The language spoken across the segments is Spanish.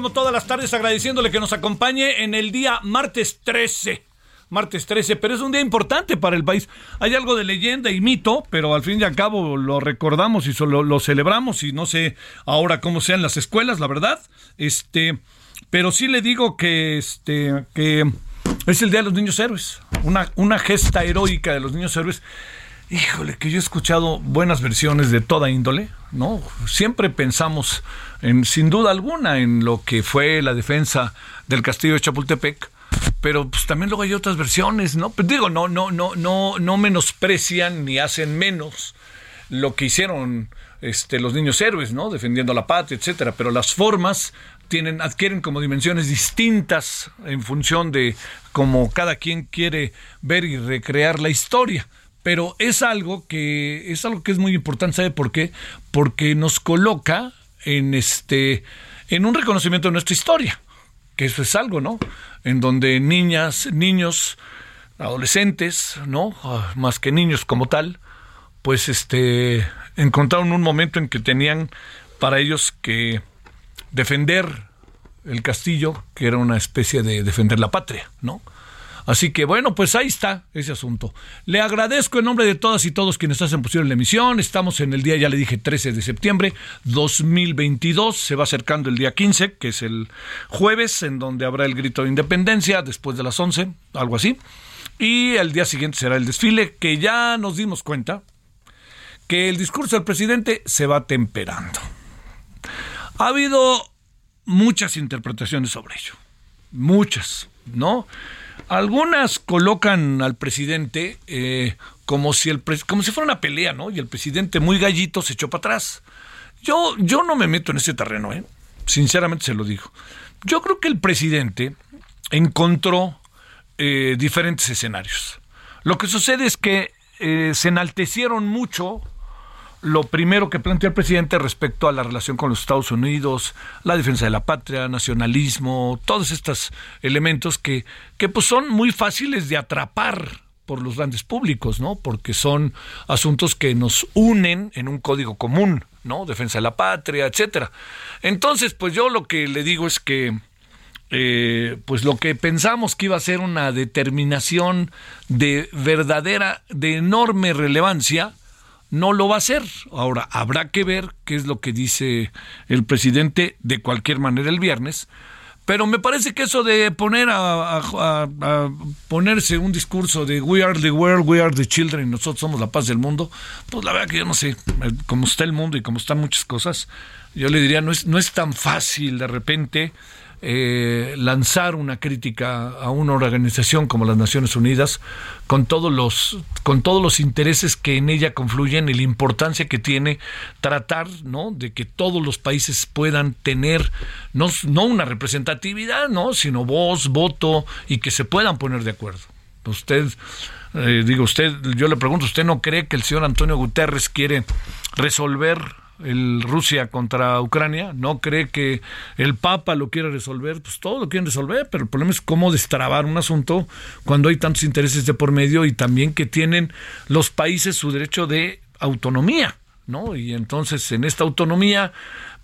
Como todas las tardes agradeciéndole que nos acompañe en el día martes 13. Martes 13, pero es un día importante para el país. Hay algo de leyenda y mito, pero al fin y al cabo lo recordamos y solo lo celebramos y no sé ahora cómo sean las escuelas, la verdad. Este, pero sí le digo que este que es el Día de los Niños Héroes, una una gesta heroica de los niños héroes. Híjole, que yo he escuchado buenas versiones de toda índole, ¿no? Siempre pensamos, en, sin duda alguna, en lo que fue la defensa del castillo de Chapultepec, pero pues también luego hay otras versiones, ¿no? Pues digo, no, no, no, no, no menosprecian ni hacen menos lo que hicieron este, los niños héroes, ¿no? Defendiendo la patria, etcétera. Pero las formas tienen, adquieren como dimensiones distintas en función de cómo cada quien quiere ver y recrear la historia. Pero es algo que es algo que es muy importante, ¿sabe por qué? Porque nos coloca en este en un reconocimiento de nuestra historia, que eso es algo, ¿no? En donde niñas, niños, adolescentes, ¿no? Ah, Más que niños como tal, pues este encontraron un momento en que tenían para ellos que defender el castillo, que era una especie de defender la patria, ¿no? Así que bueno, pues ahí está ese asunto. Le agradezco en nombre de todas y todos quienes hacen posible la emisión. Estamos en el día, ya le dije, 13 de septiembre 2022. Se va acercando el día 15, que es el jueves, en donde habrá el grito de independencia después de las 11, algo así. Y el día siguiente será el desfile, que ya nos dimos cuenta que el discurso del presidente se va temperando. Ha habido muchas interpretaciones sobre ello. Muchas, ¿no? Algunas colocan al presidente eh, como si el como si fuera una pelea, ¿no? Y el presidente muy gallito se echó para atrás. Yo, yo no me meto en ese terreno, ¿eh? Sinceramente se lo digo. Yo creo que el presidente encontró eh, diferentes escenarios. Lo que sucede es que eh, se enaltecieron mucho lo primero que planteó el presidente respecto a la relación con los Estados Unidos, la defensa de la patria, nacionalismo, todos estos elementos que, que pues son muy fáciles de atrapar por los grandes públicos, ¿no? Porque son asuntos que nos unen en un código común, ¿no? Defensa de la patria, etcétera. Entonces, pues yo lo que le digo es que eh, pues lo que pensamos que iba a ser una determinación de verdadera, de enorme relevancia, no lo va a hacer. Ahora, habrá que ver qué es lo que dice el presidente de cualquier manera el viernes. Pero me parece que eso de poner a, a- a- ponerse un discurso de we are the world, we are the children, nosotros somos la paz del mundo, pues la verdad que yo no sé, eh, como está el mundo y como están muchas cosas, yo le diría, no es, no es tan fácil de repente eh, lanzar una crítica a una organización como las Naciones Unidas con todos los con todos los intereses que en ella confluyen y la importancia que tiene tratar no de que todos los países puedan tener no, no una representatividad no sino voz voto y que se puedan poner de acuerdo. Usted eh, digo usted yo le pregunto usted no cree que el señor Antonio Guterres quiere resolver el Rusia contra Ucrania, no cree que el Papa lo quiere resolver, pues todo lo quieren resolver, pero el problema es cómo destrabar un asunto cuando hay tantos intereses de por medio y también que tienen los países su derecho de autonomía, ¿no? Y entonces en esta autonomía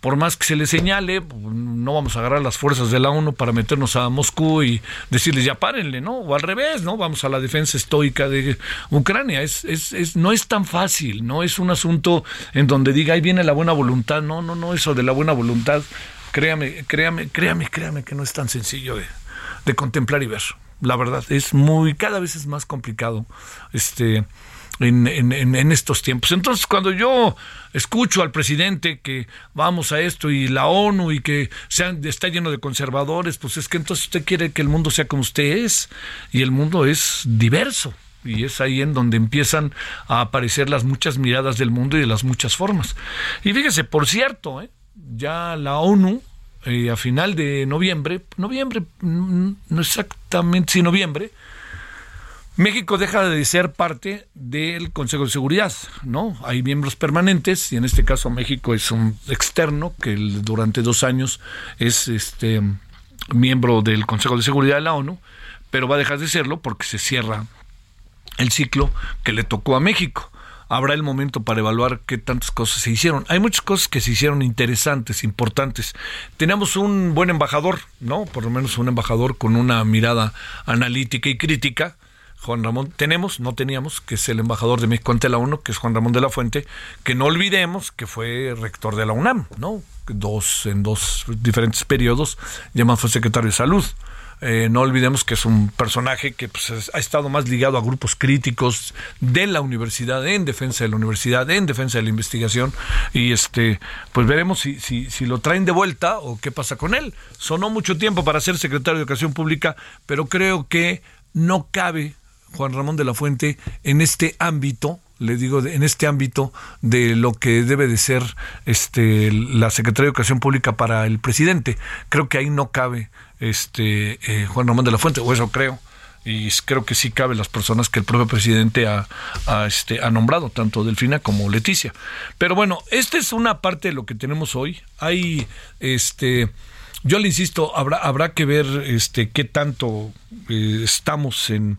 por más que se le señale, no vamos a agarrar las fuerzas de la ONU para meternos a Moscú y decirles ya párenle, ¿no? O al revés, ¿no? Vamos a la defensa estoica de Ucrania. Es, es, es, no es tan fácil, no es un asunto en donde diga ahí viene la buena voluntad. No, no, no, eso de la buena voluntad, créame, créame, créame, créame que no es tan sencillo de, de contemplar y ver. La verdad, es muy, cada vez es más complicado. Este en, en, en, estos tiempos. Entonces, cuando yo escucho al presidente que vamos a esto y la ONU y que sean, está lleno de conservadores, pues es que entonces usted quiere que el mundo sea como usted es y el mundo es diverso. Y es ahí en donde empiezan a aparecer las muchas miradas del mundo y de las muchas formas. Y fíjese, por cierto, ¿eh? ya la ONU eh, a final de noviembre, noviembre, no exactamente, sí, noviembre, México deja de ser parte del Consejo de Seguridad, ¿no? Hay miembros permanentes y en este caso México es un externo que durante dos años es este miembro del Consejo de Seguridad de la ONU, pero va a dejar de serlo porque se cierra el ciclo que le tocó a México. Habrá el momento para evaluar qué tantas cosas se hicieron. Hay muchas cosas que se hicieron interesantes, importantes. Tenemos un buen embajador, ¿no? Por lo menos un embajador con una mirada analítica y crítica Juan Ramón, tenemos, no teníamos, que es el embajador de México ante la ONU, que es Juan Ramón de la Fuente, que no olvidemos que fue rector de la UNAM, ¿no? Dos, en dos diferentes periodos, además fue secretario de Salud. Eh, no olvidemos que es un personaje que pues, ha estado más ligado a grupos críticos de la universidad, en defensa de la universidad, en defensa de la investigación, y este, pues veremos si, si, si lo traen de vuelta o qué pasa con él. Sonó mucho tiempo para ser secretario de Educación Pública, pero creo que no cabe Juan Ramón de la Fuente en este ámbito le digo, en este ámbito de lo que debe de ser este la Secretaría de Educación Pública para el presidente. Creo que ahí no cabe este eh, Juan Ramón de la Fuente, o eso creo. Y creo que sí cabe las personas que el propio presidente ha, este, ha nombrado, tanto Delfina como Leticia. Pero bueno, esta es una parte de lo que tenemos hoy. Hay este yo le insisto, habrá, habrá que ver este qué tanto eh, estamos en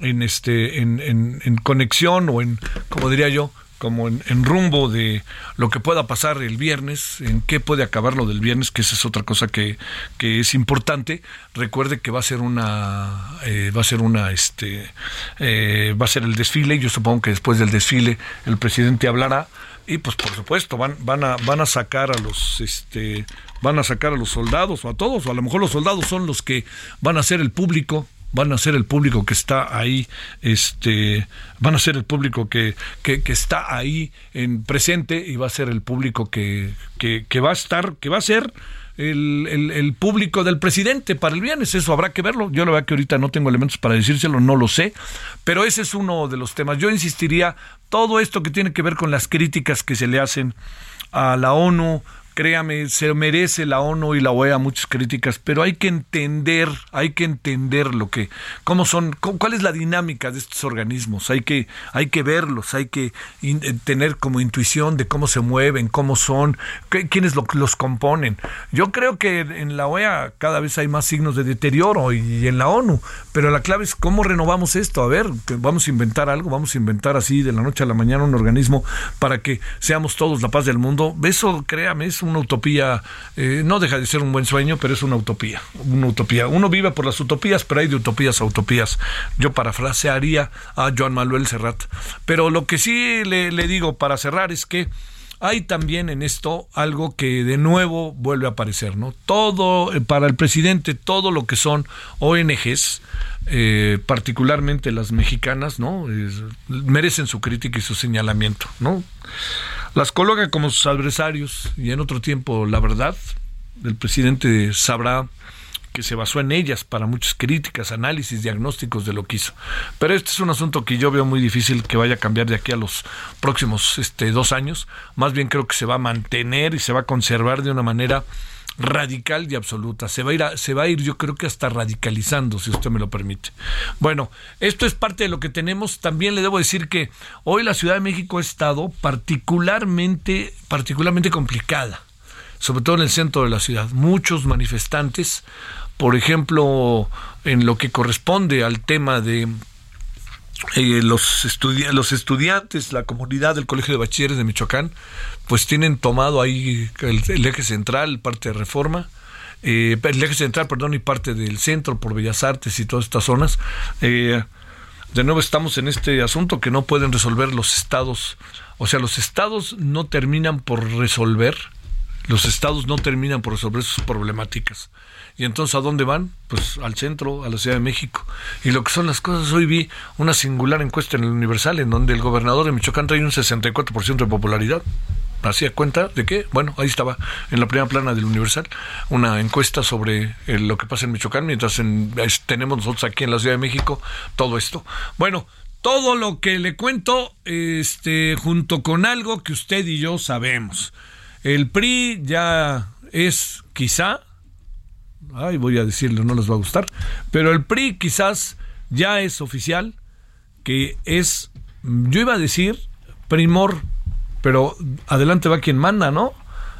en este en, en, conexión o en como diría yo como en, rumbo de lo que pueda pasar el viernes, en qué puede acabar lo del viernes, que esa es otra cosa que, que es importante. Recuerde que va a ser una, eh, va a ser una, este, eh, va a ser el desfile. Yo supongo que después del desfile el presidente hablará y, pues, por supuesto, van, van a, van a sacar a los, este, van a sacar a los soldados o a todos, o a lo mejor los soldados son los que van a ser el público van a ser el público que está ahí, este, van a ser el público que, que, está ahí en presente y va a ser el público que, que, va a estar, que va a ser el, el, público del presidente para el viernes. Eso habrá que verlo. Yo la verdad que ahorita no tengo elementos para decírselo, no lo sé. Pero ese es uno de los temas. Yo insistiría, todo esto que tiene que ver con las críticas que se le hacen a la ONU, créame, se merece la ONU y la OEA muchas críticas, pero hay que entender, hay que entender lo que, cómo son, cuál es la dinámica de estos organismos, hay que, hay que verlos, hay que eh, tener como intuición de cómo se mueven, cómo son, quiénes los componen. Yo creo que en la OEA cada vez hay más signos de deterioro y, en la ONU, pero la clave es cómo renovamos esto. A ver, vamos a inventar algo, vamos a inventar así de la noche a la mañana un organismo para que seamos todos la paz del mundo. Eso, créame, es un una utopía, eh, no deja de ser un buen sueño, pero es una utopía, una utopía. Uno vive por las utopías, pero hay de utopías a utopías. Yo parafrasearía a Joan Manuel Serrat. Pero lo que sí le, digo para cerrar es que hay también en esto algo que de nuevo vuelve a aparecer, ¿no? Todo, eh, para el presidente, todo lo que son ONGs, eh, particularmente las mexicanas, ¿no? merecen su crítica y su señalamiento, ¿no? Las coloca como sus adversarios y en otro tiempo la verdad el presidente sabrá que se basó en ellas para muchas críticas, análisis, diagnósticos de lo que hizo. Pero este es un asunto que yo veo muy difícil que vaya a cambiar de aquí a los próximos este, dos años. Más bien creo que se va a mantener y se va a conservar de una manera radical y absoluta. Se va a ir, se va a ir, yo creo que hasta radicalizando, si usted me lo permite. Bueno, esto es parte de lo que tenemos. También le debo decir que hoy la Ciudad de México ha estado particularmente, particularmente complicada, sobre todo en el centro de la ciudad. Muchos manifestantes, por ejemplo, en lo que corresponde al tema de eh, los, los estudiantes, la comunidad del Colegio de Bachilleres de Michoacán, pues tienen tomado ahí el, eje central, parte de reforma, eh, el eje central, perdón, y parte del centro por Bellas Artes y todas estas zonas. Eh, de nuevo estamos en este asunto que no pueden resolver los estados, o sea, los estados no terminan por resolver, los estados no terminan por resolver sus problemáticas. ¿Y entonces a dónde van? Pues al centro, a la Ciudad de México. Y lo que son las cosas, hoy vi una singular encuesta en el Universal en donde el gobernador de Michoacán trae un 64% de popularidad. Hacía cuenta de que, bueno, ahí estaba en la primera plana del Universal, una encuesta sobre eh, lo que pasa en Michoacán, mientras tenemos nosotros aquí en la Ciudad de México todo esto. Bueno, todo lo que le cuento, este, junto con algo que usted y yo sabemos. El PRI ya es quizá ay, voy a decirlo, no les va a gustar, pero el PRI quizás ya es oficial que es, yo iba a decir primor, pero adelante va quien manda, ¿no?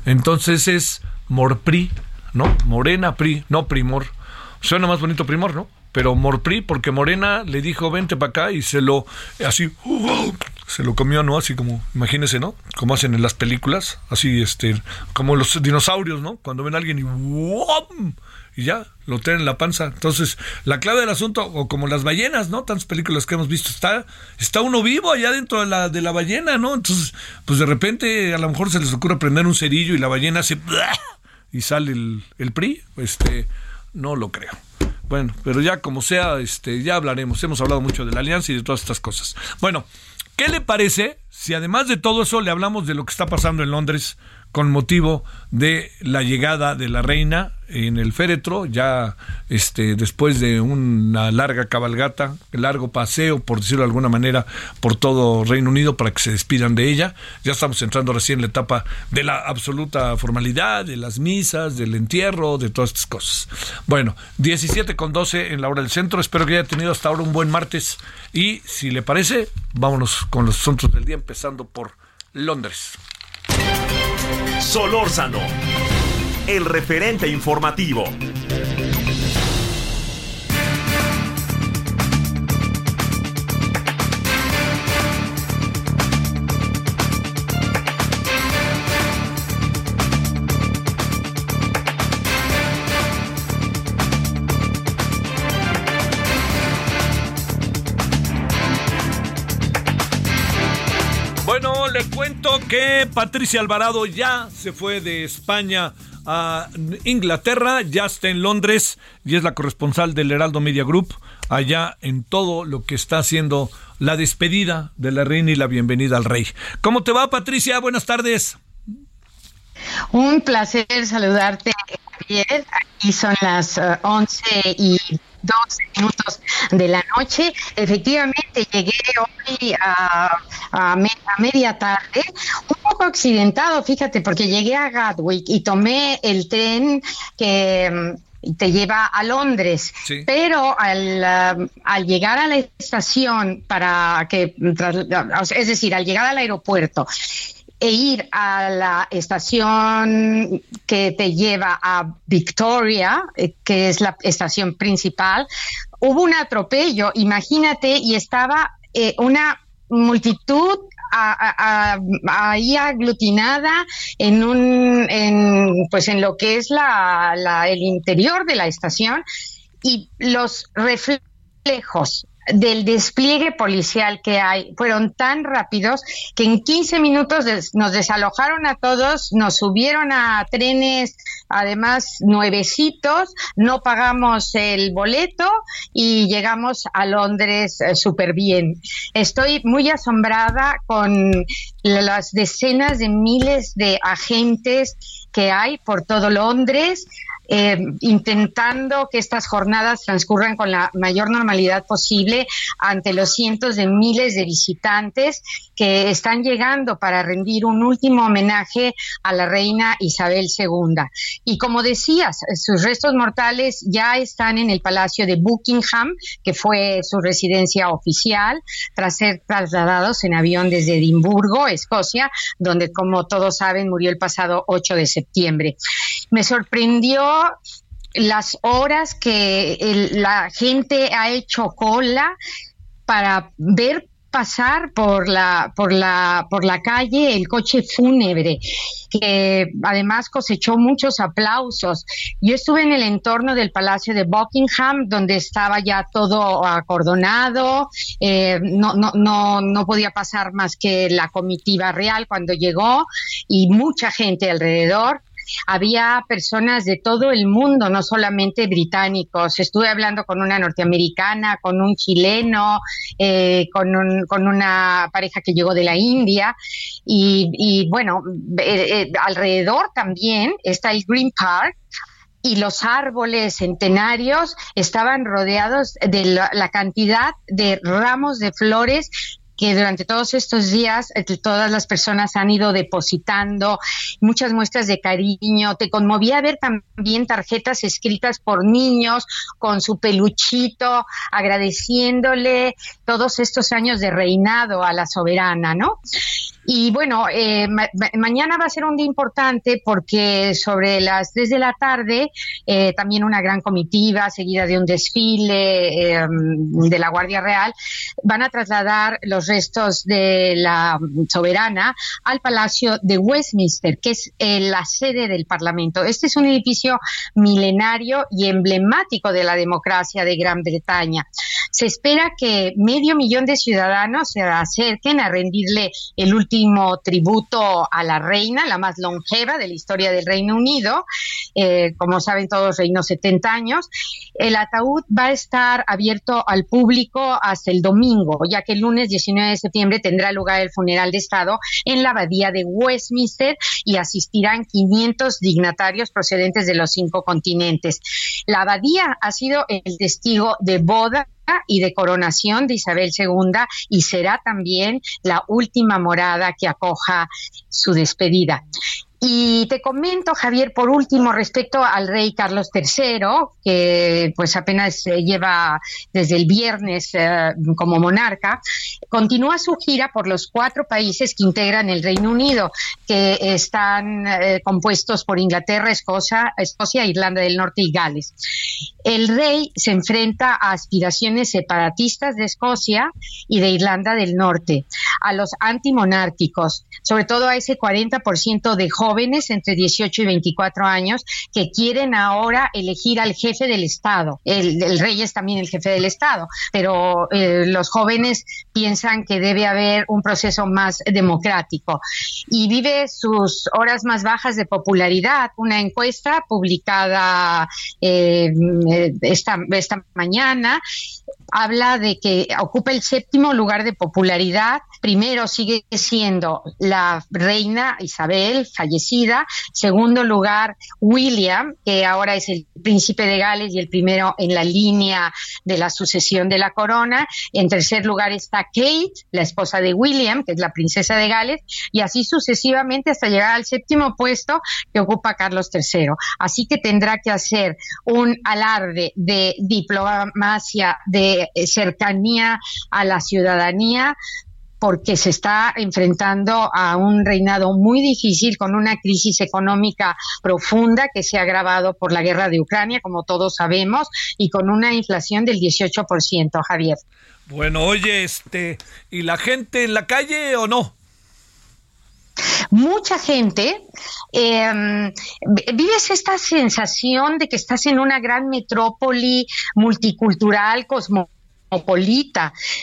Entonces es Morpri, ¿no? Morena PRI, no primor. Suena más bonito primor, ¿no? Pero Morpri, porque Morena le dijo, vente para acá y se lo, así, se lo comió, ¿no? Así como, imagínese, ¿no? Como hacen en las películas, así, este, como los dinosaurios, ¿no? Cuando ven a alguien y y ya lo tienen en la panza. Entonces, la clave del asunto, o como las ballenas, ¿no? Tantas películas que hemos visto, está, está uno vivo allá dentro de la, de la ballena, ¿no? Entonces, pues de repente a lo mejor se les ocurre prender un cerillo y la ballena se... y sale el, el PRI, este, no lo creo. Bueno, pero ya como sea, este, ya hablaremos. Hemos hablado mucho de la alianza y de todas estas cosas. Bueno, ¿qué le parece si además de todo eso le hablamos de lo que está pasando en Londres con motivo de la llegada de la reina en el féretro, ya este, después de una larga cabalgata, largo paseo, por decirlo de alguna manera, por todo Reino Unido para que se despidan de ella. Ya estamos entrando recién en la etapa de la absoluta formalidad, de las misas, del entierro, de todas estas cosas. Bueno, 17 con 12 en la hora del centro. Espero que haya tenido hasta ahora un buen martes. Y si le parece, vámonos con los asuntos del día, empezando por Londres. Solórzano, el referente informativo. le cuento que Patricia Alvarado ya se fue de España Inglaterra, ya está en Londres y es la corresponsal del Heraldo Media Group, allá en todo lo que está haciendo la despedida de la reina y la bienvenida al rey. ¿Cómo te va, Patricia? Buenas tardes. Un placer saludarte, Javier. Aquí son las 11 eh, y 12 minutos de la noche. Efectivamente, llegué hoy a, a, media tarde, un poco accidentado, fíjate, porque llegué a Gatwick y tomé el tren que mm, te lleva a Londres, pero al, um, al, llegar a la estación para que, es decir, al llegar al aeropuerto, e ir a la estación que te lleva a Victoria, eh, que es la estación principal, hubo un atropello, imagínate, y estaba eh, una multitud ahí aglutinada en un en, pues en lo que es la, el interior de la estación y los reflejos del despliegue policial que hay fueron tan rápidos que en 15 minutos nos desalojaron a todos, nos subieron a trenes, además nuevecitos, no pagamos el boleto y llegamos a Londres eh, súper bien. Estoy muy asombrada con las decenas de miles de agentes que hay por todo Londres eh, intentando que estas jornadas transcurran con la mayor normalidad posible ante los cientos de miles de visitantes que están llegando para rendir un último homenaje a la reina Isabel II. Y como decías, sus restos mortales ya están en el Palacio de Buckingham, que fue su residencia oficial, tras ser trasladados en avión desde Edimburgo, Escocia, donde, como todos saben, murió el pasado 8 de septiembre. Me sorprendió las horas que la gente ha hecho cola para ver pasar por la por la por la calle el coche fúnebre que además cosechó muchos aplausos. Yo estuve en el entorno del Palacio de Buckingham donde estaba ya todo acordonado, eh, no, podía pasar más que la comitiva real cuando llegó y mucha gente alrededor había personas de todo el mundo, no solamente británicos. Estuve hablando con una norteamericana, con un chileno, eh, con, con, una pareja que llegó de la India. Y, bueno, eh, eh, alrededor también está el Green Park, y los árboles centenarios estaban rodeados de la, cantidad de ramos de flores que durante todos estos días eh, todas las personas han ido depositando muchas muestras de cariño. Te conmovía ver también tarjetas escritas por niños con su peluchito, agradeciéndole todos estos años de reinado a la soberana, ¿no? Y bueno, eh, mañana va a ser un día importante porque sobre las 3 de la tarde eh, también una gran comitiva seguida de un desfile eh, de la Guardia Real van a trasladar los restos de la soberana al Palacio de Westminster, que es la sede del Parlamento. Este es un edificio milenario y emblemático de la democracia de Gran Bretaña. Se espera que medio millón de ciudadanos se acerquen a rendirle el último tributo a la reina, la más longeva de la historia del Reino Unido. Eh, como saben todos, reinó 70 años. El ataúd va a estar abierto al público hasta el domingo, ya que el lunes 19 de septiembre tendrá lugar el funeral de Estado en la abadía de Westminster y asistirán 500 dignatarios procedentes de los cinco continentes. La abadía ha sido el testigo de boda y de coronación de Isabel II y será también la última morada que acoja su despedida. Y te comento, Javier, por último, respecto al rey Carlos III, que pues apenas lleva desde el viernes eh, como monarca, continúa su gira por los cuatro países que integran el Reino Unido, que están eh, compuestos por Inglaterra, Escocia, Escocia, Irlanda del Norte y Gales. El rey se enfrenta a aspiraciones separatistas de Escocia y de Irlanda del Norte, a los antimonárquicos, sobre todo a ese 40% de jóvenes jóvenes entre 18 y 24 años que quieren ahora elegir al jefe del Estado. El, rey es también el jefe del Estado, pero eh, los jóvenes piensan que debe haber un proceso más democrático. Y vive sus horas más bajas de popularidad. Una encuesta publicada eh, esta, esta mañana habla de que ocupa el séptimo lugar de popularidad. Primero sigue siendo la reina Isabel, fallecida. Segundo lugar, William, que ahora es el príncipe de Gales y el primero en la línea de la sucesión de la corona. En tercer lugar está Kate, la esposa de William, que es la princesa de Gales, y así sucesivamente hasta llegar al séptimo puesto que ocupa Carlos III. Así que tendrá que hacer un alarde de diplomacia, de cercanía a la ciudadanía porque se está enfrentando a un reinado muy difícil con una crisis económica profunda que se ha agravado por la guerra de Ucrania, como todos sabemos, y con una inflación del 18%, Javier. Bueno, oye, este, ¿y la gente en la calle o no? mucha gente em, vives esta sensación de que estás en una gran metrópoli multicultural, cosmopolita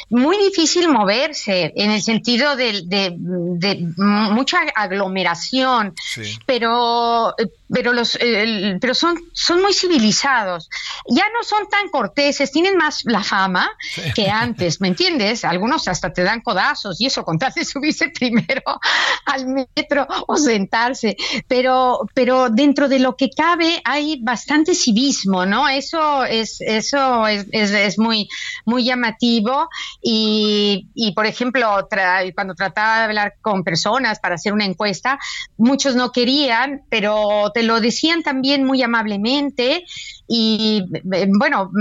muy difícil moverse en el sentido de, mucha aglomeración, pero pero los pero son son muy civilizados. Ya no son tan corteses tienen más la fama que antes me entiendes algunos hasta te dan codazos y eso con tal de subirse primero al metro o sentarse. Pero pero dentro de lo que cabe hay bastante civismo no eso es eso es, es, muy muy llamativo. Y, y por ejemplo cuando trataba de hablar con personas para hacer una encuesta muchos no querían pero te lo decían también muy amablemente y eh, bueno,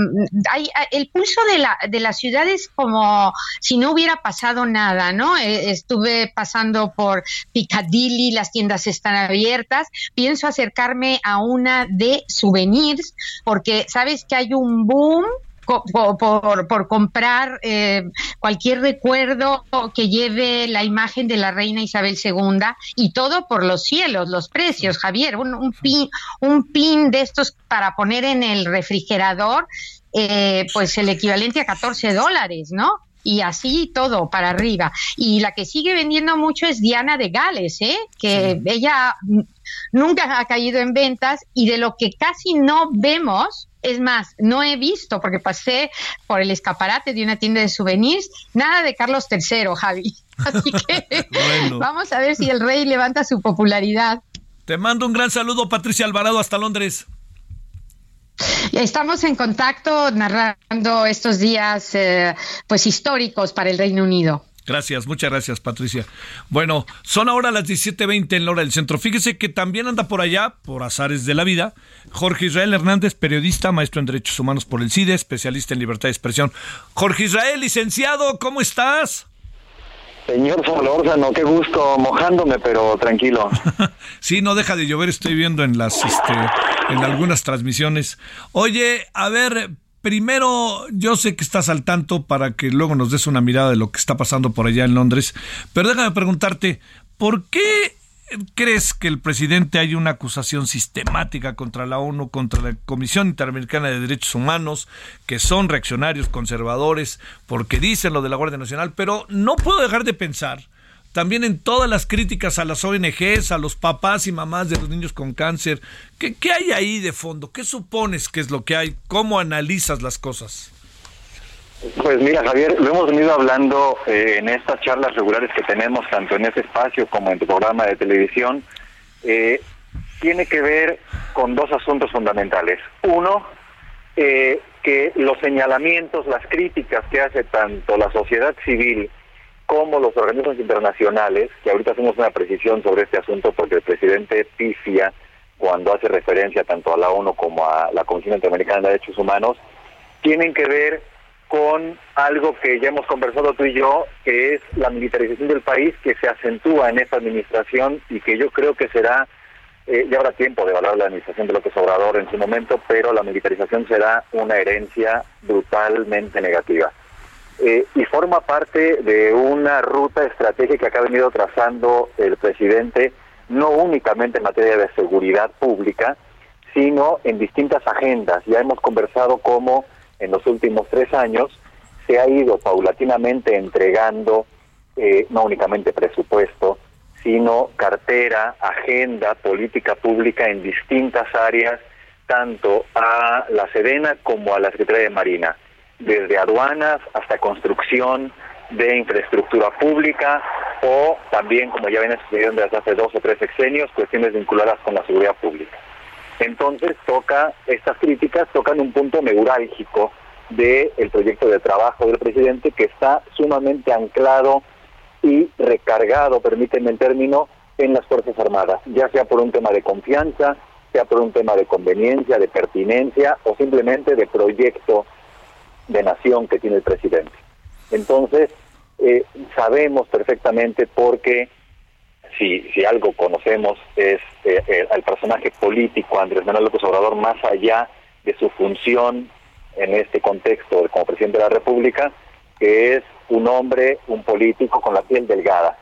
hay, el pulso de la, de la ciudad es como si no hubiera pasado nada, ¿no? E, estuve pasando por Piccadilly, las tiendas están abiertas, pienso acercarme a una de souvenirs porque sabes que hay un boom por, por, comprar eh, cualquier recuerdo que lleve la imagen de la reina Isabel II y todo por los cielos, los precios, Javier, un, un pin, un pin de estos para poner en el refrigerador, eh, pues el equivalente a 14 dólares, ¿no? y así todo para arriba. Y la que sigue vendiendo mucho es Diana de Gales, ¿eh? que ella nunca ha caído en ventas y de lo que casi no vemos es más, no he visto, porque pasé por el escaparate de una tienda de souvenirs, nada de Carlos III, Javi. Así que vamos a ver si el rey levanta su popularidad. Te mando un gran saludo, Patricia Alvarado, hasta Londres. Estamos en contacto narrando estos días eh, pues históricos para el Reino Unido. Gracias, muchas gracias, Patricia. Bueno, son ahora las 17:20 en la hora del centro. Fíjese que también anda por allá, por azares de la vida, Jorge Israel Hernández, periodista, maestro en Derechos Humanos por el CIDE, especialista en libertad de expresión. Jorge Israel, licenciado, ¿cómo estás? Señor Solórzano, qué gusto, mojándome, pero tranquilo. sí, no deja de llover, estoy viendo en las, este, en algunas transmisiones. Oye, a ver, primero, yo sé que estás al tanto para que luego nos des una mirada de lo que está pasando por allá en Londres, pero déjame preguntarte, ¿por qué crees que el presidente hay una acusación sistemática contra la ONU, contra la Comisión Interamericana de Derechos Humanos, que son reaccionarios conservadores, porque dicen lo de la Guardia Nacional, pero no puedo dejar de pensar también en todas las críticas a las ONGs, a los papás y mamás de los niños con cáncer. ¿Qué, hay ahí de fondo? ¿Qué supones que es lo que hay? ¿Cómo analizas las cosas? Pues mira, Javier, lo hemos venido hablando eh, en estas charlas regulares que tenemos, tanto en este espacio como en tu programa de televisión. Eh, tiene que ver con dos asuntos fundamentales. Uno, eh, que los señalamientos, las críticas que hace tanto la sociedad civil como los organismos internacionales, que ahorita hacemos una precisión sobre este asunto porque el presidente pifia cuando hace referencia tanto a la ONU como a la Comisión Interamericana de Derechos Humanos, tienen que ver con algo que ya hemos conversado tú y yo, que es la militarización del país que se acentúa en esta administración y que yo creo que será, eh, ya habrá tiempo de evaluar la administración de López Obrador en su momento, pero la militarización será una herencia brutalmente negativa. Eh, y forma parte de una ruta estratégica que ha venido trazando el presidente, no únicamente en materia de seguridad pública, sino en distintas agendas. Ya hemos conversado cómo en los últimos tres años se ha ido paulatinamente entregando eh, no únicamente presupuesto, sino cartera, agenda, política pública en distintas áreas, tanto a la Sedena como a la Secretaría de Marina desde aduanas hasta construcción de infraestructura pública o también, como ya viene sucediendo desde hace dos o tres sexenios, cuestiones vinculadas con la seguridad pública. Entonces toca, estas críticas tocan un punto neurálgico del proyecto de trabajo del presidente que está sumamente anclado y recargado, permíteme el término, en las Fuerzas Armadas, ya sea por un tema de confianza, sea por un tema de conveniencia, de pertinencia o simplemente de proyecto de nación que tiene el presidente. Entonces, eh, sabemos perfectamente porque si, si algo conocemos es eh, el, personaje político Andrés Manuel López Obrador más allá de su función en este contexto como presidente de la República, que es un hombre, un político con la piel delgada.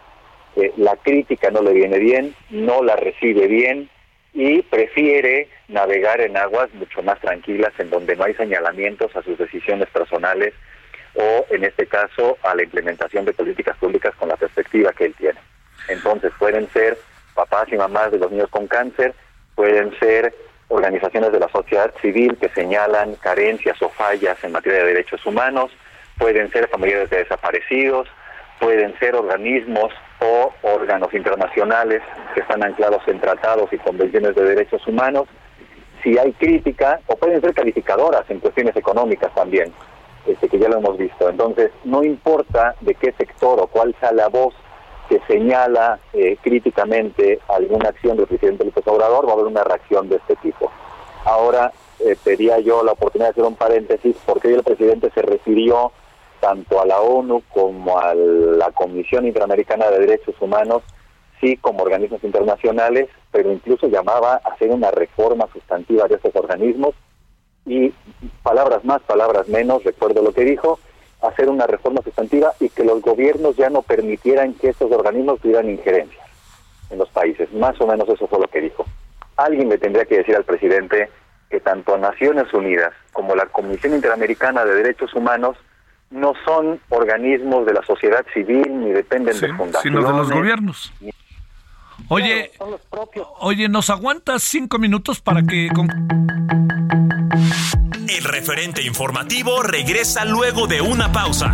Eh, la crítica no le viene bien, no la recibe bien, y prefiere navegar en aguas mucho más tranquilas en donde no hay señalamientos a sus decisiones personales o en este caso a la implementación de políticas públicas con la perspectiva que él tiene. Entonces pueden ser papás y mamás de los niños con cáncer, pueden ser organizaciones de la sociedad civil que señalan carencias o fallas en materia de derechos humanos, pueden ser familiares de desaparecidos, pueden ser organismos o órganos internacionales que están anclados en tratados y convenciones de derechos humanos, si hay crítica, o pueden ser calificadoras en cuestiones económicas también, este, que ya lo hemos visto. Entonces, no importa de qué sector o cuál sea la voz que señala eh, críticamente alguna acción del presidente López Obrador, va a haber una reacción de este tipo. Ahora, eh, pedía yo la oportunidad de hacer un paréntesis, porque el presidente se refirió tanto a la ONU como a la Comisión Interamericana de Derechos Humanos, sí como organismos internacionales, pero incluso llamaba a hacer una reforma sustantiva de estos organismos y palabras más, palabras menos, recuerdo lo que dijo, hacer una reforma sustantiva y que los gobiernos ya no permitieran que estos organismos tuvieran injerencia en los países. Más o menos eso fue lo que dijo. Alguien le tendría que decir al presidente que tanto Naciones Unidas como la Comisión Interamericana de Derechos Humanos no son organismos de la sociedad civil ni dependen de fundaciones. Sino de los gobiernos. Oye, oye, ¿nos aguantas cinco minutos para que... El referente informativo regresa luego de una pausa.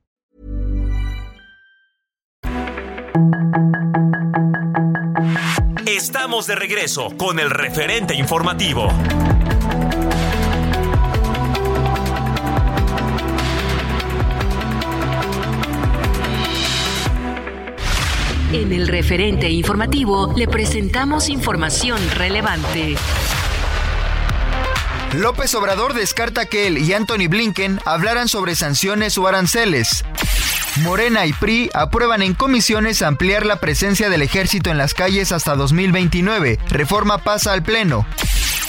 Estamos de regreso con el referente informativo. En el referente informativo le presentamos información relevante. López Obrador descarta que él y Anthony Blinken hablaran sobre sanciones o aranceles. Morena y PRI aprueban en comisiones ampliar la presencia del ejército en las calles hasta 2029. Reforma pasa al Pleno.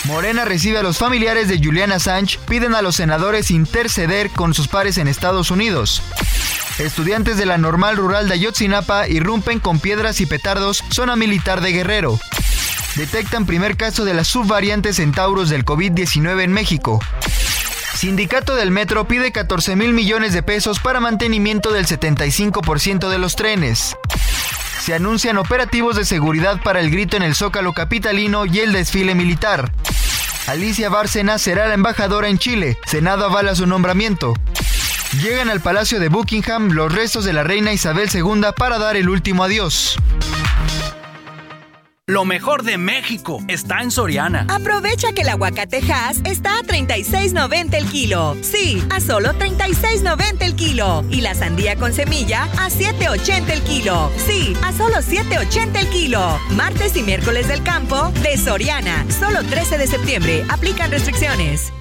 Morena recibe a los familiares de Juliana Assange, piden a los senadores interceder con sus pares en Estados Unidos. Estudiantes de la normal rural de Ayotzinapa irrumpen con piedras y petardos zona militar de Guerrero. Detectan primer caso de las subvariantes centauros del COVID-19 en México. Sindicato del Metro pide 14 mil millones de pesos para mantenimiento del 75% de los trenes. Se anuncian operativos de seguridad para el grito en el Zócalo Capitalino y el desfile militar. Alicia Bárcena será la embajadora en Chile. Senado avala su nombramiento. Llegan al Palacio de Buckingham los restos de la reina Isabel II para dar el último adiós. Lo mejor de México está en Soriana. Aprovecha que el aguacatejas está a 36.90 el kilo. Sí, a solo 36.90 el kilo. Y la sandía con semilla a 7.80 el kilo. Sí, a solo 7.80 el kilo. Martes y miércoles del campo de Soriana. Solo 13 de septiembre. Aplican restricciones.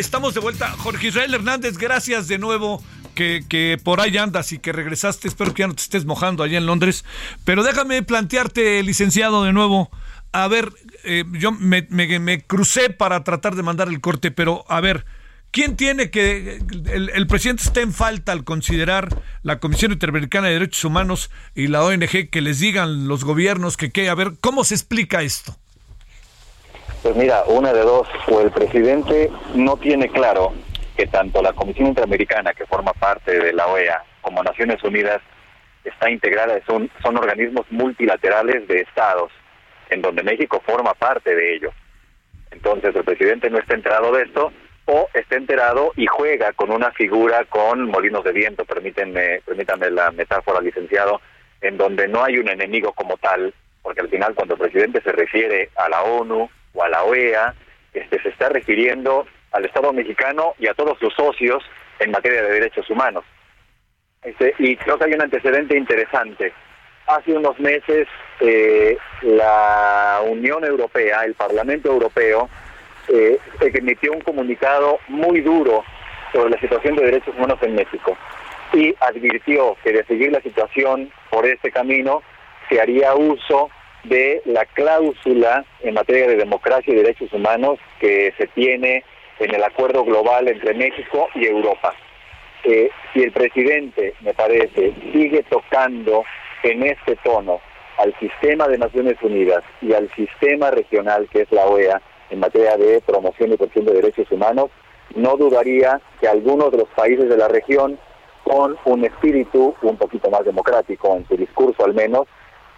Estamos de vuelta. Jorge Israel Hernández, gracias de nuevo. Que, por ahí andas y que regresaste. Espero que ya no te estés mojando allá en Londres. Pero déjame plantearte, licenciado, de nuevo. A ver, eh, yo me, crucé para tratar de mandar el corte, pero a ver, ¿quién tiene que... El, presidente está en falta al considerar la Comisión Interamericana de Derechos Humanos y la ONG que les digan los gobiernos que qué? A ver, ¿cómo se explica esto? Pues mira, una de dos, o el presidente no tiene claro que tanto la Comisión Interamericana, que forma parte de la OEA, como Naciones Unidas, está integrada, son, organismos multilaterales de estados, en donde México forma parte de ellos. Entonces el presidente no está enterado de esto, o está enterado y juega con una figura con molinos de viento, permítanme, permítanme la metáfora, licenciado, en donde no hay un enemigo como tal, porque al final cuando el presidente se refiere a la ONU o a la OEA, este, se está refiriendo al Estado mexicano y a todos sus socios en materia de derechos humanos. Este, y creo que hay un antecedente interesante. Hace unos meses eh, la Unión Europea, el Parlamento Europeo, eh, emitió un comunicado muy duro sobre la situación de derechos humanos en México y advirtió que de seguir la situación por este camino se haría uso de la cláusula en materia de democracia y derechos humanos que se tiene en el acuerdo global entre México y Europa. Eh, si el presidente, me parece, sigue tocando en este tono al sistema de Naciones Unidas y al sistema regional que es la OEA en materia de promoción y protección de derechos humanos, no dudaría que algunos de los países de la región, con un espíritu un poquito más democrático en su discurso al menos,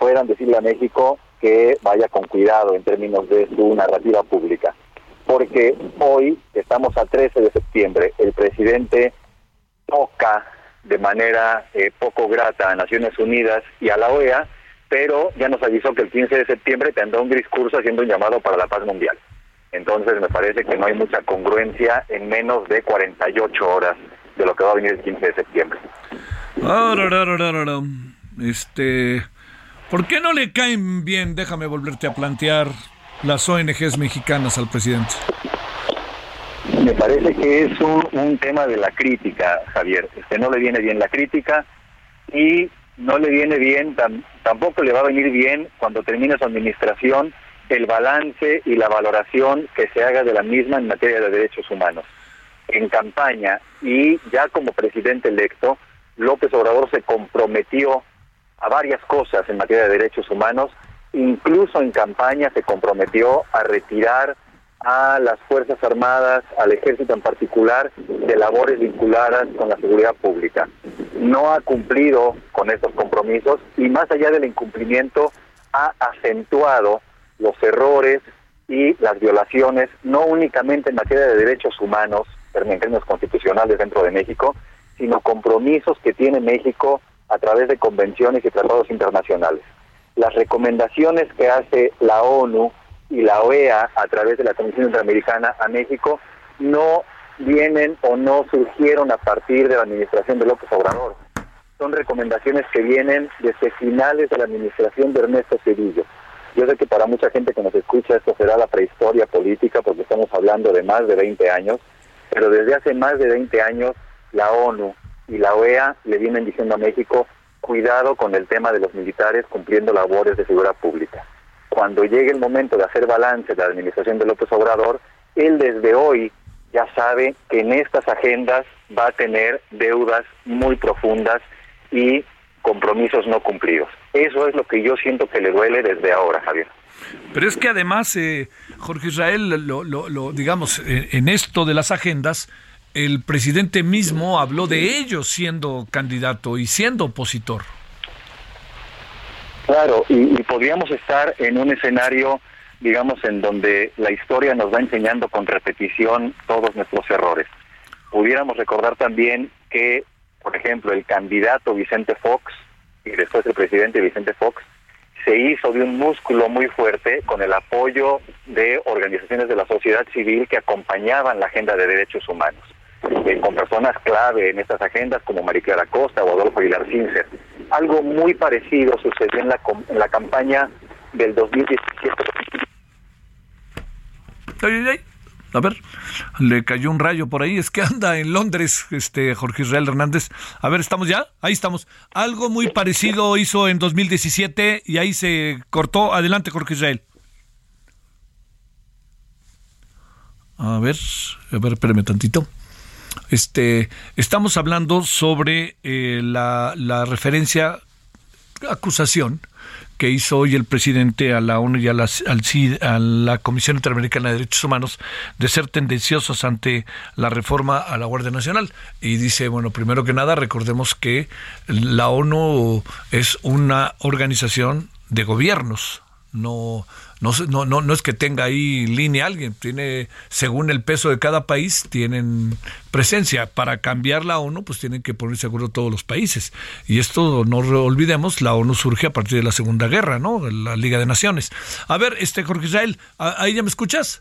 puedan decirle a México que vaya con cuidado en términos de su narrativa pública. Porque hoy estamos a 13 de septiembre, el presidente toca de manera eh, poco grata a Naciones Unidas y a la OEA, pero ya nos avisó que el 15 de septiembre tendrá un discurso haciendo un llamado para la paz mundial. Entonces me parece que no hay mucha congruencia en menos de 48 horas de lo que va a venir el 15 de septiembre. Este, ¿por qué no le caen bien? Déjame volverte a plantear las ONGs mexicanas al presidente. Me parece que es un, tema de la crítica, Javier. Este, no le viene bien la crítica y no le viene bien, tampoco le va a venir bien cuando termine su administración el balance y la valoración que se haga de la misma en materia de derechos humanos. En campaña y ya como presidente electo, López Obrador se comprometió a varias cosas en materia de derechos humanos, incluso en campaña se comprometió a retirar a las Fuerzas Armadas, al ejército en particular, de labores vinculadas con la seguridad pública. No ha cumplido con estos compromisos y más allá del incumplimiento ha acentuado los errores y las violaciones, no únicamente en materia de derechos humanos, en términos constitucionales dentro de México, sino compromisos que tiene México a través de convenciones y tratados internacionales. Las recomendaciones que hace la ONU y la OEA a través de la Comisión Interamericana a México no vienen o no surgieron a partir de la administración de López Obrador. Son recomendaciones que vienen desde finales de la administración de Ernesto Cedillo. Yo sé que para mucha gente que nos escucha esto será la prehistoria política porque estamos hablando de más de 20 años, pero desde hace más de 20 años la ONU y la OEA le vienen diciendo a México cuidado con el tema de los militares cumpliendo labores de seguridad pública cuando llegue el momento de hacer balance de la administración de López Obrador, él desde hoy ya sabe que en estas agendas va a tener deudas muy profundas y compromisos no cumplidos. Eso es lo que yo siento que le duele desde ahora, Javier. Pero es que además, eh, Jorge Israel, lo, digamos, en, en esto de las agendas, el presidente mismo habló de ellos siendo candidato y siendo opositor. Claro, y, podríamos estar en un escenario, digamos, en donde la historia nos va enseñando con repetición todos nuestros errores. Pudiéramos recordar también que, por ejemplo, el candidato Vicente Fox y después el presidente Vicente Fox se hizo de un músculo muy fuerte con el apoyo de organizaciones de la sociedad civil que acompañaban la agenda de derechos humanos, eh, con personas clave en estas agendas como Mariclara Costa o Adolfo Aguilar Cincer. Algo muy parecido sucedió en la, en la campaña del 2017. A ver, le cayó un rayo por ahí. Es que anda en Londres, este Jorge Israel Hernández. A ver, ¿estamos ya? Ahí estamos. Algo muy parecido hizo en 2017 y ahí se cortó. Adelante, Jorge Israel. A ver, a ver, espérame tantito. Este, estamos hablando sobre eh, la, referencia, acusación que hizo hoy el presidente a la ONU y a la, a la Comisión Interamericana de Derechos Humanos de ser tendenciosos ante la reforma a la Guardia Nacional. Y dice, bueno, primero que nada, recordemos que la ONU es una organización de gobiernos, no, no, no, no, no es que tenga ahí línea alguien, tiene, según el peso de cada país, tienen presencia. Para cambiar la ONU, pues tienen que poner seguro todos los países. Y esto, no olvidemos, la ONU surge a partir de la Segunda Guerra, ¿no? La Liga de Naciones. A ver, este Jorge Israel, ¿ahí ya me escuchas?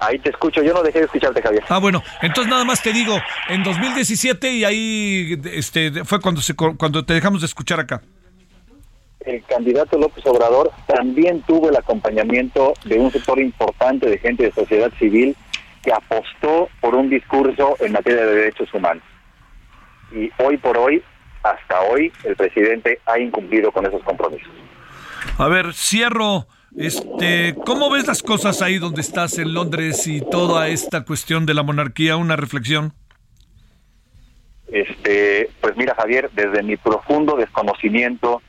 Ahí te escucho, yo no dejé de escucharte, Javier. Ah, bueno, entonces nada más te digo, en 2017 y ahí este fue cuando se cuando te dejamos de escuchar acá el candidato López Obrador también tuvo el acompañamiento de un sector importante de gente de sociedad civil que apostó por un discurso en materia de derechos humanos. Y hoy por hoy, hasta hoy, el presidente ha incumplido con esos compromisos. A ver, cierro. Este, ¿cómo ves las cosas ahí donde estás en Londres y toda esta cuestión de la monarquía? Una reflexión. Este, pues mira, Javier, desde mi profundo desconocimiento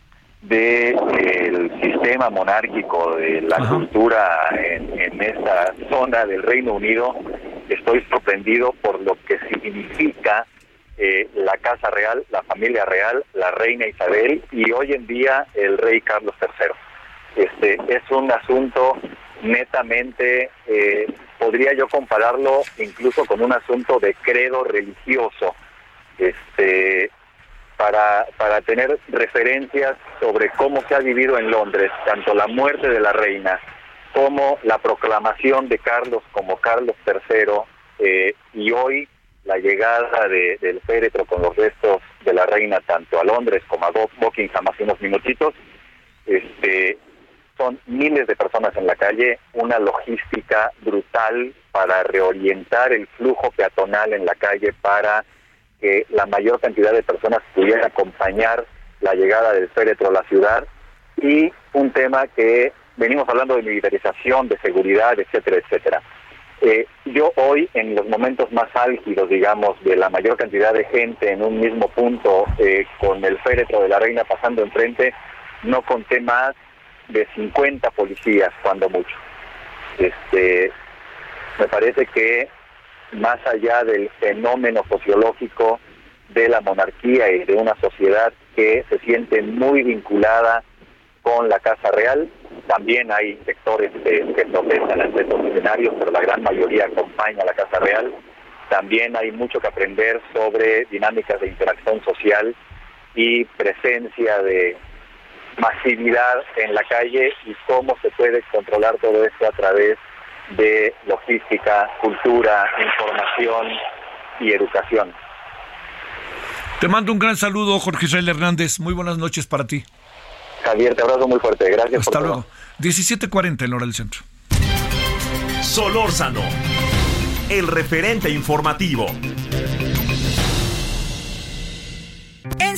del sistema monárquico, de la cultura en, en, esta zona del Reino Unido, estoy sorprendido por lo que significa eh, la Casa Real, la familia real, la reina Isabel y hoy en día el rey Carlos III. Este es un asunto netamente, eh, podría yo compararlo incluso con un asunto de credo religioso. Este, para, para tener referencias sobre cómo se ha vivido en Londres, tanto la muerte de la reina como la proclamación de Carlos como Carlos III eh, y hoy la llegada de, del féretro con los restos de la reina tanto a Londres como a Buckingham hace unos minutitos, este, son miles de personas en la calle, una logística brutal para reorientar el flujo peatonal en la calle para que la mayor cantidad de personas pudiera acompañar la llegada del féretro a la ciudad y un tema que venimos hablando de militarización, de seguridad, etcétera, etcétera. Eh, yo hoy, en los momentos más álgidos, digamos, de la mayor cantidad de gente en un mismo punto, eh, con el féretro de la reina pasando enfrente, no conté más de 50 policías, cuando mucho. Este, me parece que más allá del fenómeno sociológico de la monarquía y de una sociedad que se siente muy vinculada con la Casa Real. También hay sectores que, que protestan ante estos escenarios, pero la gran mayoría acompaña a la Casa Real. También hay mucho que aprender sobre dinámicas de interacción social y presencia de masividad en la calle y cómo se puede controlar todo esto a través de logística, cultura, información y educación. Te mando un gran saludo, Jorge Israel Hernández. Muy buenas noches para ti. Javier, te abrazo muy fuerte. Gracias. Hasta luego. 17:40 en hora del centro. Solórzano, el referente informativo.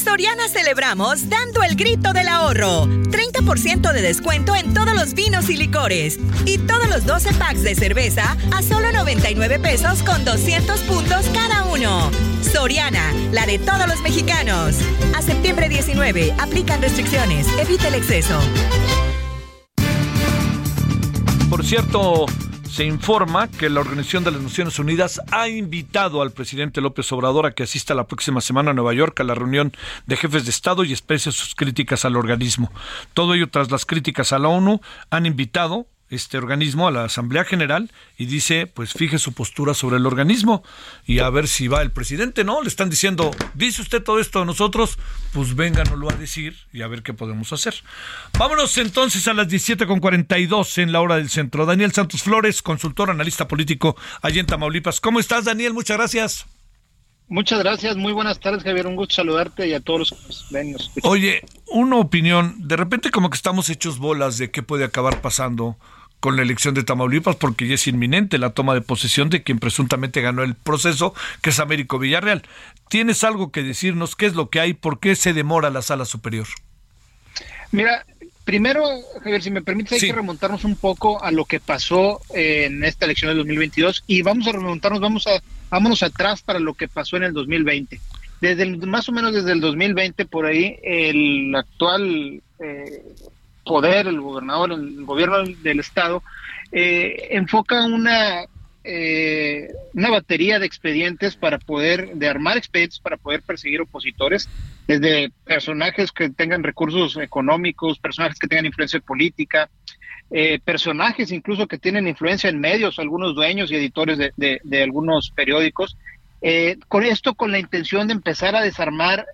Soriana celebramos dando el grito del ahorro. 30% de descuento en todos los vinos y licores. Y todos los 12 packs de cerveza a solo 99 pesos con 200 puntos cada uno. Soriana, la de todos los mexicanos. A septiembre 19, aplican restricciones. Evita el exceso. Por cierto, se informa que la Organización de las Naciones Unidas ha invitado al presidente López Obrador a que asista la próxima semana a Nueva York a la reunión de jefes de Estado y exprese sus críticas al organismo. Todo ello tras las críticas a la ONU han invitado este organismo a la Asamblea General y dice, pues fije su postura sobre el organismo y a ver si va el presidente, ¿no? Le están diciendo, dice usted todo esto a nosotros, pues vénganoslo a decir y a ver qué podemos hacer. Vámonos entonces a las 17.42 en la hora del centro. Daniel Santos Flores, consultor, analista político allá en Tamaulipas. ¿Cómo estás, Daniel? Muchas gracias. Muchas gracias, muy buenas tardes Javier, un gusto saludarte y a todos los que Oye, una opinión, de repente como que estamos hechos bolas de qué puede acabar pasando con la elección de Tamaulipas porque ya es inminente la toma de posesión de quien presuntamente ganó el proceso, que es Américo Villarreal. ¿Tienes algo que decirnos? ¿Qué es lo que hay? ¿Por qué se demora la sala superior? Mira, primero, Javier, si me permites, hay que remontarnos un poco a lo que pasó en esta elección del 2022 y vamos a remontarnos, vamos a, vámonos atrás para lo que pasó en el 2020. Desde el, más o menos desde el 2020 por ahí, el actual eh, poder, el gobernador, el gobierno del estado, eh, enfoca una eh, una batería de expedientes para poder, de armar expedientes para poder perseguir opositores, desde personajes que tengan recursos económicos, personajes que tengan influencia política, eh, personajes incluso que tienen influencia en medios, algunos dueños y editores de, algunos periódicos, eh, con esto con la intención de empezar a desarmar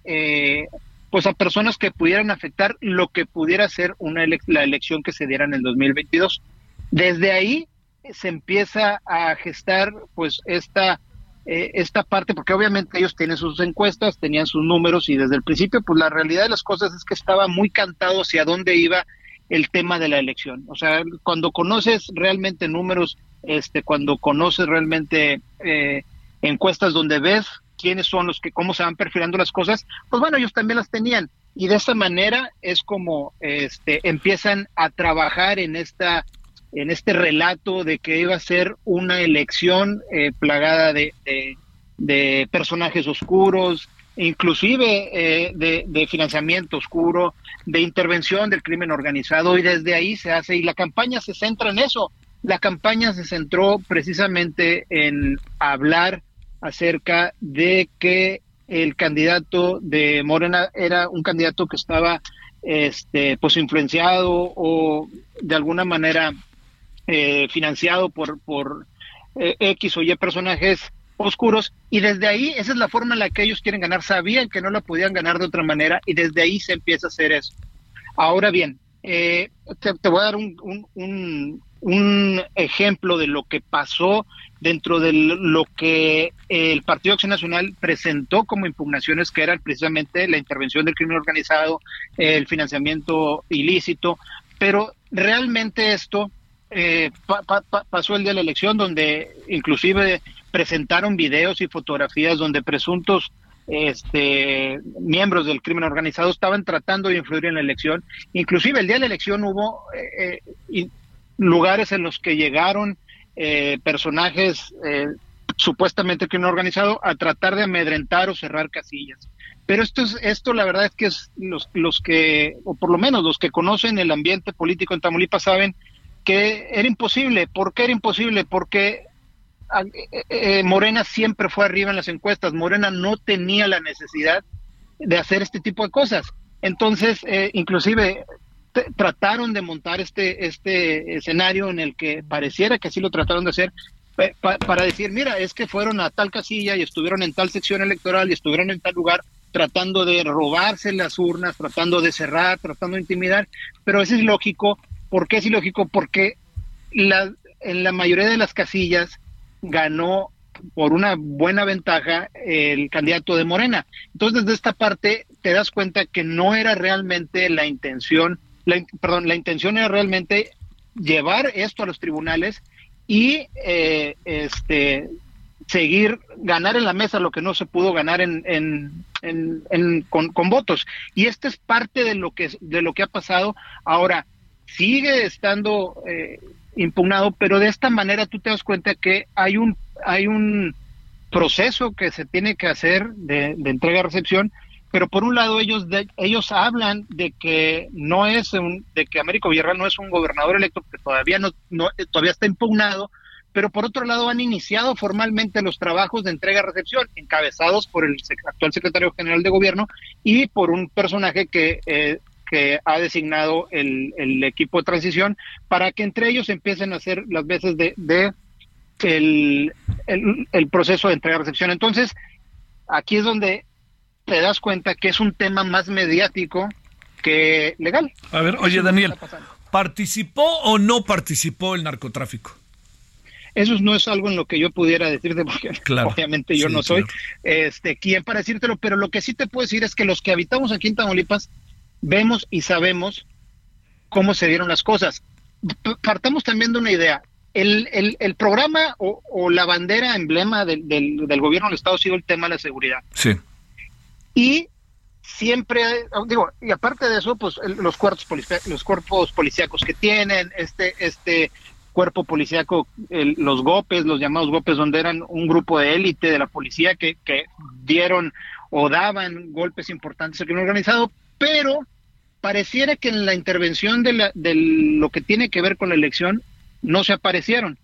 pues a personas que pudieran afectar lo que pudiera ser una la elección que se diera en el 2022. Desde ahí se empieza a gestar pues esta eh, esta parte porque obviamente ellos tienen sus encuestas tenían sus números y desde el principio pues la realidad de las cosas es que estaba muy cantado hacia dónde iba el tema de la elección. O sea cuando conoces realmente números este cuando conoces realmente eh, encuestas donde ves quiénes son los que cómo se van perfilando las cosas pues bueno ellos también las tenían. Y de esta manera es como este empiezan a trabajar en esta en este relato de que iba a ser una elección eh, plagada de, de, personajes oscuros, inclusive eh, de, financiamiento oscuro, de intervención del crimen organizado, y desde ahí se hace, y la campaña se centra en eso. La campaña se centró precisamente en hablar acerca de que el candidato de Morena era un candidato que estaba este pues influenciado o de alguna manera eh, financiado por, por eh, X o Y personajes oscuros y desde ahí esa es la forma en la que ellos quieren ganar. Sabían que no la podían ganar de otra manera y desde ahí se empieza a hacer eso. Ahora bien, eh, te, voy a dar un, un, un, ejemplo de lo que pasó dentro de lo que el Partido Acción Nacional presentó como impugnaciones, que eran precisamente la intervención del crimen organizado, el financiamiento ilícito, pero realmente esto eh, pasó el día de la elección donde inclusive presentaron videos y fotografías donde presuntos este, miembros del crimen organizado estaban tratando de influir en la elección. Inclusive el día de la elección hubo eh, eh, lugares en los que llegaron personajes supuestamente crimen organizado a tratar de amedrentar o cerrar casillas. Pero esto es, esto la verdad es que es los, los que, o por lo menos los que conocen el ambiente político en Tamaulipas saben que era imposible. ¿Por qué era imposible? Porque ah, eh, eh, Morena siempre fue arriba en las encuestas. Morena no tenía la necesidad de hacer este tipo de cosas. Entonces, eh, inclusive trataron de montar este este escenario en el que pareciera que así lo trataron de hacer para decir, mira, es que fueron a tal casilla y estuvieron en tal sección electoral y estuvieron en tal lugar tratando de robarse las urnas, tratando de cerrar, tratando de intimidar, pero eso es lógico ¿Por qué es ilógico? Porque la, en la mayoría de las casillas ganó por una buena ventaja el candidato de Morena. Entonces, desde esta parte te das cuenta que no era realmente la intención, la, perdón, la intención era realmente llevar esto a los tribunales y eh, este seguir ganar en la mesa lo que no se pudo ganar en, en, en, con, con, votos y esta es parte de lo que de lo que ha pasado ahora sigue estando eh, impugnado, pero de esta manera tú te das cuenta que hay un, hay un proceso que se tiene que hacer de, entrega-recepción, pero por un lado ellos ellos hablan de que no es un, de que Américo Villarreal no es un gobernador electo que todavía no, no todavía está impugnado, pero por otro lado han iniciado formalmente los trabajos de entrega-recepción encabezados por el actual secretario general de gobierno y por un personaje que eh, que ha designado el, el, equipo de transición para que entre ellos empiecen a hacer las veces de, de el, el, proceso de entrega-recepción. Entonces, aquí es donde te das cuenta que es un tema más mediático que legal. A ver, oye Daniel, ¿participó o no participó el narcotráfico? Eso no es algo en lo que yo pudiera decirte, porque obviamente yo no soy este quien para decírtelo, pero lo que sí te puedo decir es que los que habitamos aquí en Tamaulipas vemos y sabemos cómo se dieron las cosas. Partamos también de una idea. El, el, programa o, la bandera emblema del, del, gobierno del Estado ha sido el tema de la seguridad. Sí. Y siempre, digo, y aparte de eso, pues los cuerpos, los cuerpos policíacos que tienen, este, este cuerpo policíaco, los GOPES, los llamados GOPES, donde eran un grupo de élite de la policía que, que dieron o daban golpes importantes al crimen organizado, pero pareciera que en la intervención de, la, de lo que tiene que ver con la elección no se aparecieron.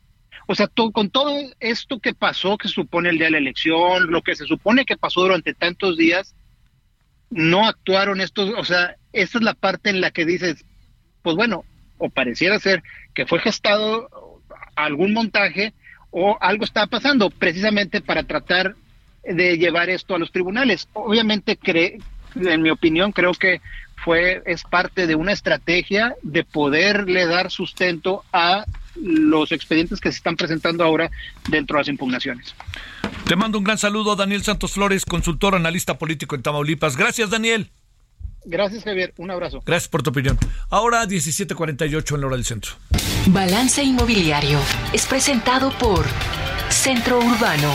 O sea, con todo esto que pasó, que supone el día de la elección, lo que se supone que pasó durante tantos días, no actuaron estos, o sea, esa es la parte en la que dices, pues bueno, o pareciera ser que fue gestado algún montaje o algo está pasando precisamente para tratar de llevar esto a los tribunales. Obviamente, en mi opinión, creo que fue es parte de una estrategia de poderle dar sustento a los expedientes que se están presentando ahora dentro de las impugnaciones. Te mando un gran saludo, Daniel Santos Flores, consultor, analista político en Tamaulipas. Gracias, Daniel. Gracias, Javier. Un abrazo. Gracias por tu opinión. Ahora 17:48 en la hora del centro. Balance Inmobiliario es presentado por Centro Urbano.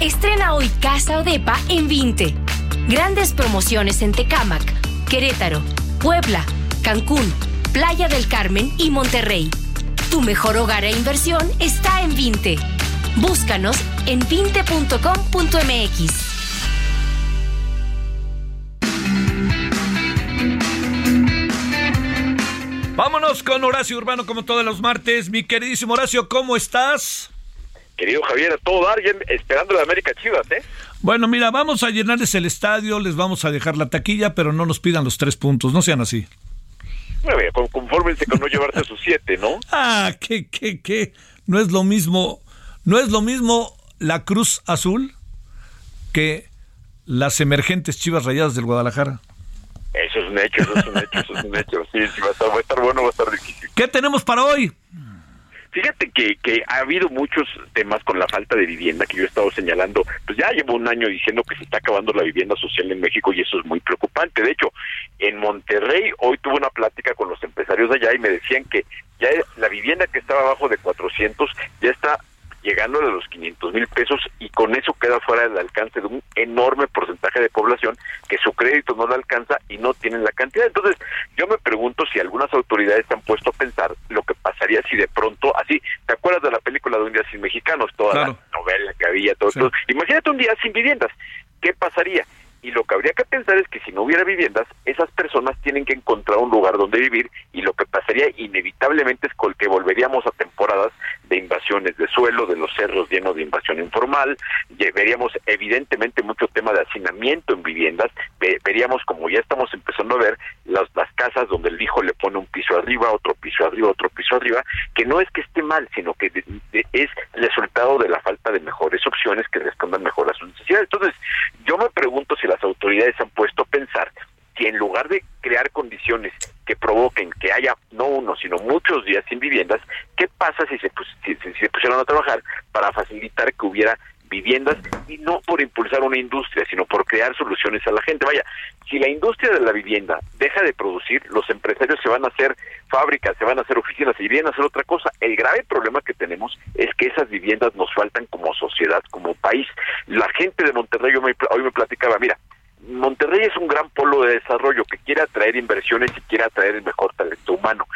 Estrena hoy Casa Odepa en 20. Grandes promociones en Tecámac, Querétaro, Puebla, Cancún, Playa del Carmen y Monterrey. Tu mejor hogar e inversión está en Vinte. Búscanos en vinte.com.mx. Vámonos con Horacio Urbano como todos los martes. Mi queridísimo Horacio, ¿cómo estás? Querido Javier, a todo dar, esperando la América Chivas, ¿eh? Bueno, mira, vamos a llenarles el estadio, les vamos a dejar la taquilla, pero no nos pidan los tres puntos, no sean así. Bueno, confórmense con no llevarse sus siete, ¿no? Ah, qué, qué, qué. No es lo mismo, no es lo mismo la Cruz Azul que las emergentes Chivas Rayadas del Guadalajara. Eso es un hecho, eso es un hecho, eso es un hecho. Sí, sí, va a estar, va a estar bueno, va a estar difícil. ¿Qué tenemos para hoy? Fíjate que, que ha habido muchos temas con la falta de vivienda que yo he estado señalando. Pues ya llevo un año diciendo que se está acabando la vivienda social en México y eso es muy preocupante. De hecho, en Monterrey hoy tuve una plática con los empresarios de allá y me decían que ya la vivienda que estaba abajo de 400 ya está llegando a los 500 mil pesos y con eso queda fuera del alcance de un enorme porcentaje de población que su crédito no le alcanza y no tienen la cantidad. Entonces, yo me pregunto si algunas autoridades se han puesto a pensar lo que pasaría si de pronto, así, ¿te acuerdas de la película de Un Día Sin Mexicanos? Toda la novela que había, todo, todo. Imagínate un día sin viviendas. ¿Qué pasaría? Y lo que habría que pensar es que si no hubiera viviendas, esas personas tienen que encontrar un lugar donde vivir y lo que pasaría inevitablemente es que volveríamos a temporadas de invasiones de suelo, de los cerros llenos de invasión informal, veríamos evidentemente mucho tema de hacinamiento en viviendas, veríamos como ya estamos empezando a ver las, las casas donde el hijo le pone un piso arriba, otro piso arriba, otro piso arriba, que no es que esté mal, sino que es el resultado de la falta de mejores opciones que respondan mejor a sus necesidades. Entonces, yo me pregunto si las autoridades han puesto a pensar que en lugar de crear condiciones que provoquen que haya no uno, sino muchos días sin viviendas, ¿qué pasa si se, si, se pusieron a trabajar para facilitar que hubiera viviendas y no por impulsar una industria, sino por crear soluciones a la gente. Vaya, si la industria de la vivienda deja de producir, los empresarios se van a hacer fábricas, se van a hacer oficinas, se irían a hacer otra cosa. El grave problema que tenemos es que esas viviendas nos faltan como sociedad, como país. La gente de Monterrey hoy me platicaba, mira, Monterrey es un gran polo de desarrollo que quiere atraer inversiones y quiere atraer el mejor talento humano.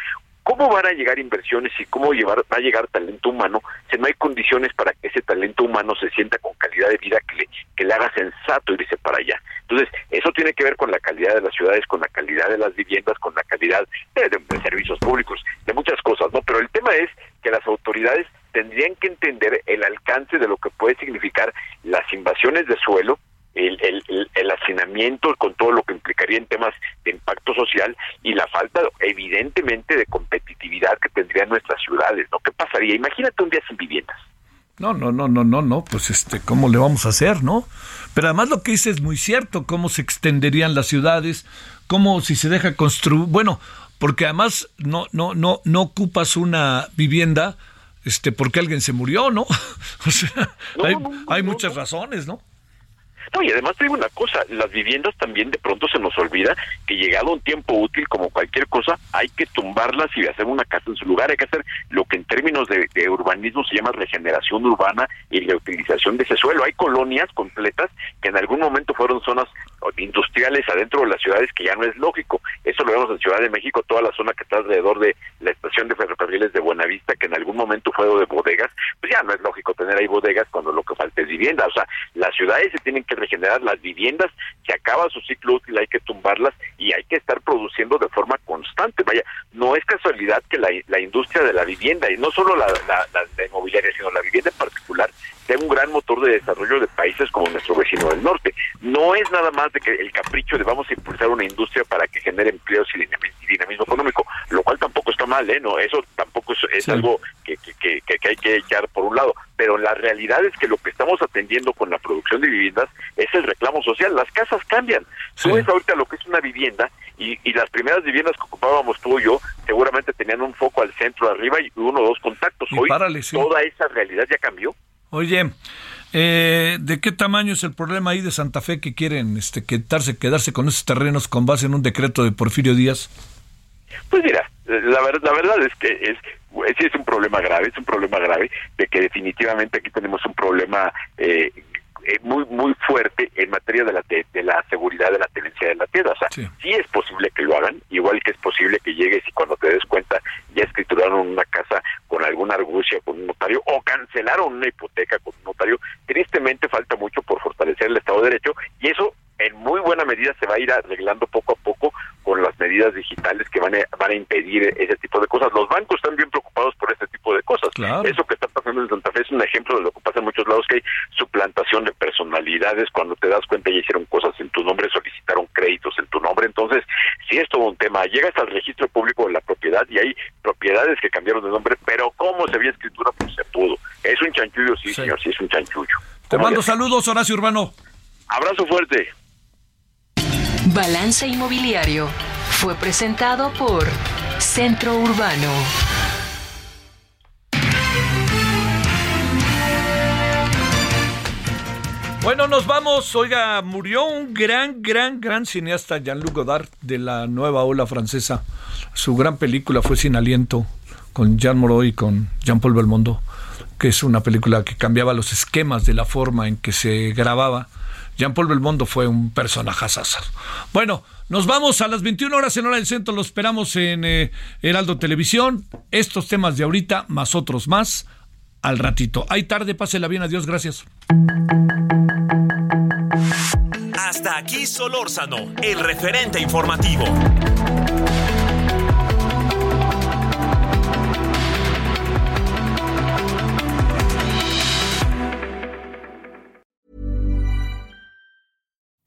¿Cómo van a llegar inversiones y cómo llevar, va a llegar talento humano si no hay condiciones para que ese talento humano se sienta con calidad de vida que le, que le haga sensato irse para allá? Entonces, eso tiene que ver con la calidad de las ciudades, con la calidad de las viviendas, con la calidad de, de servicios públicos, de muchas cosas, ¿no? Pero el tema es que las autoridades tendrían que entender el alcance de lo que puede significar las invasiones de suelo, el, el, el, hacinamiento con todo lo que implicaría en temas de impacto social y la falta evidentemente de competitividad que tendrían nuestras ciudades, ¿no? ¿Qué pasaría? Imagínate un día sin viviendas. No, no, no, no, no, no, pues este, ¿cómo le vamos a hacer, no? Pero además lo que dice es muy cierto, cómo se extenderían las ciudades, cómo si se deja construir, bueno, porque además no, no, no, no ocupas una vivienda, este, porque alguien se murió, ¿no? o sea, hay, hay muchas razones, ¿no? No, y además te digo una cosa, las viviendas también de pronto se nos olvida que llegado un tiempo útil como cualquier cosa, hay que tumbarlas y hacer una casa en su lugar, hay que hacer lo que en términos de, urbanismo se llama regeneración urbana y la utilización de ese suelo. Hay colonias completas que en algún momento fueron zonas industriales adentro de las ciudades que ya no es lógico. Eso lo vemos en Ciudad de México, toda la zona que está alrededor de la estación de ferrocarriles de Buenavista, que en algún momento fue de bodegas, pues ya no es lógico tener ahí bodegas cuando lo que falta es vivienda. O sea, las ciudades se tienen que regenerar, las viviendas se acaba su ciclo útil, hay que tumbarlas y hay que estar produciendo de forma constante. Vaya, no es casualidad que la, la industria de la vivienda, y no solo la, la, la inmobiliaria, sino la vivienda en particular, sea un gran motor de desarrollo de países como nuestro vecino del norte. No es nada más de que el capricho de vamos a impulsar una industria para que genere empleos y dinamismo económico, lo cual tampoco está mal, ¿eh? No, eso tampoco es, algo que, que, que, hay que echar por un lado. Pero la realidad es que lo que estamos atendiendo con la producción de viviendas es el reclamo social. Las casas cambian. Tú ves ahorita lo que es una vivienda y, y, las primeras viviendas que ocupábamos tú y yo seguramente tenían un foco al centro arriba y uno o dos contactos. Hoy toda esa realidad ya cambió. Oye, eh, ¿de qué tamaño es el problema ahí de Santa Fe que quieren este, quedarse, quedarse con esos terrenos con base en un decreto de Porfirio Díaz? Pues mira, la, la verdad es que es sí es un problema grave, es un problema grave de que definitivamente aquí tenemos un problema eh, eh, muy muy fuerte en materia de la de, la seguridad de la tenencia de la tierra. O sea, sí. es posible que lo hagan, igual que es posible que llegues y cuando te des cuenta ya escrituraron una casa con alguna argucia con un notario o cancelaron una hipoteca con un notario. Tristemente falta mucho por fortalecer el Estado de Derecho y eso en muy buena medida se va a ir arreglando poco a poco con las medidas digitales que van a, van a impedir ese tipo de cosas. Los bancos están bien preocupados por este tipo de cosas. Eso que está pasando en Santa Fe es un ejemplo de lo que pasa en muchos lados, que hay suplantación de personalidades. Cuando te das cuenta ya hicieron cosas en tu nombre, solicitaron créditos en tu nombre. Entonces, si es todo un tema, llegas al registro público de la propiedad y hay propiedades que cambiaron de nombre, pero ¿cómo se había escritura? Pues se pudo. Es un chanchullo, sí, señor, sí es un chanchullo. Te mando saludos, Horacio Urbano. Abrazo fuerte. Balance Inmobiliario fue presentado por Centro Urbano. Bueno, nos vamos. Oiga, murió un gran, gran, gran cineasta, Jean-Luc Godard, de la nueva ola francesa. Su gran película fue Sin Aliento, con Jean Moreau y con Jean-Paul Belmondo, que es una película que cambiaba los esquemas de la forma en que se grababa Jean-Paul Belmondo fue un personaje César. Bueno, nos vamos a las 21 horas en hora del centro, lo esperamos en eh, Heraldo Televisión. Estos temas de ahorita, más otros más, al ratito. Hay tarde, pásela bien, adiós, gracias. Hasta aquí Solórzano, el referente informativo.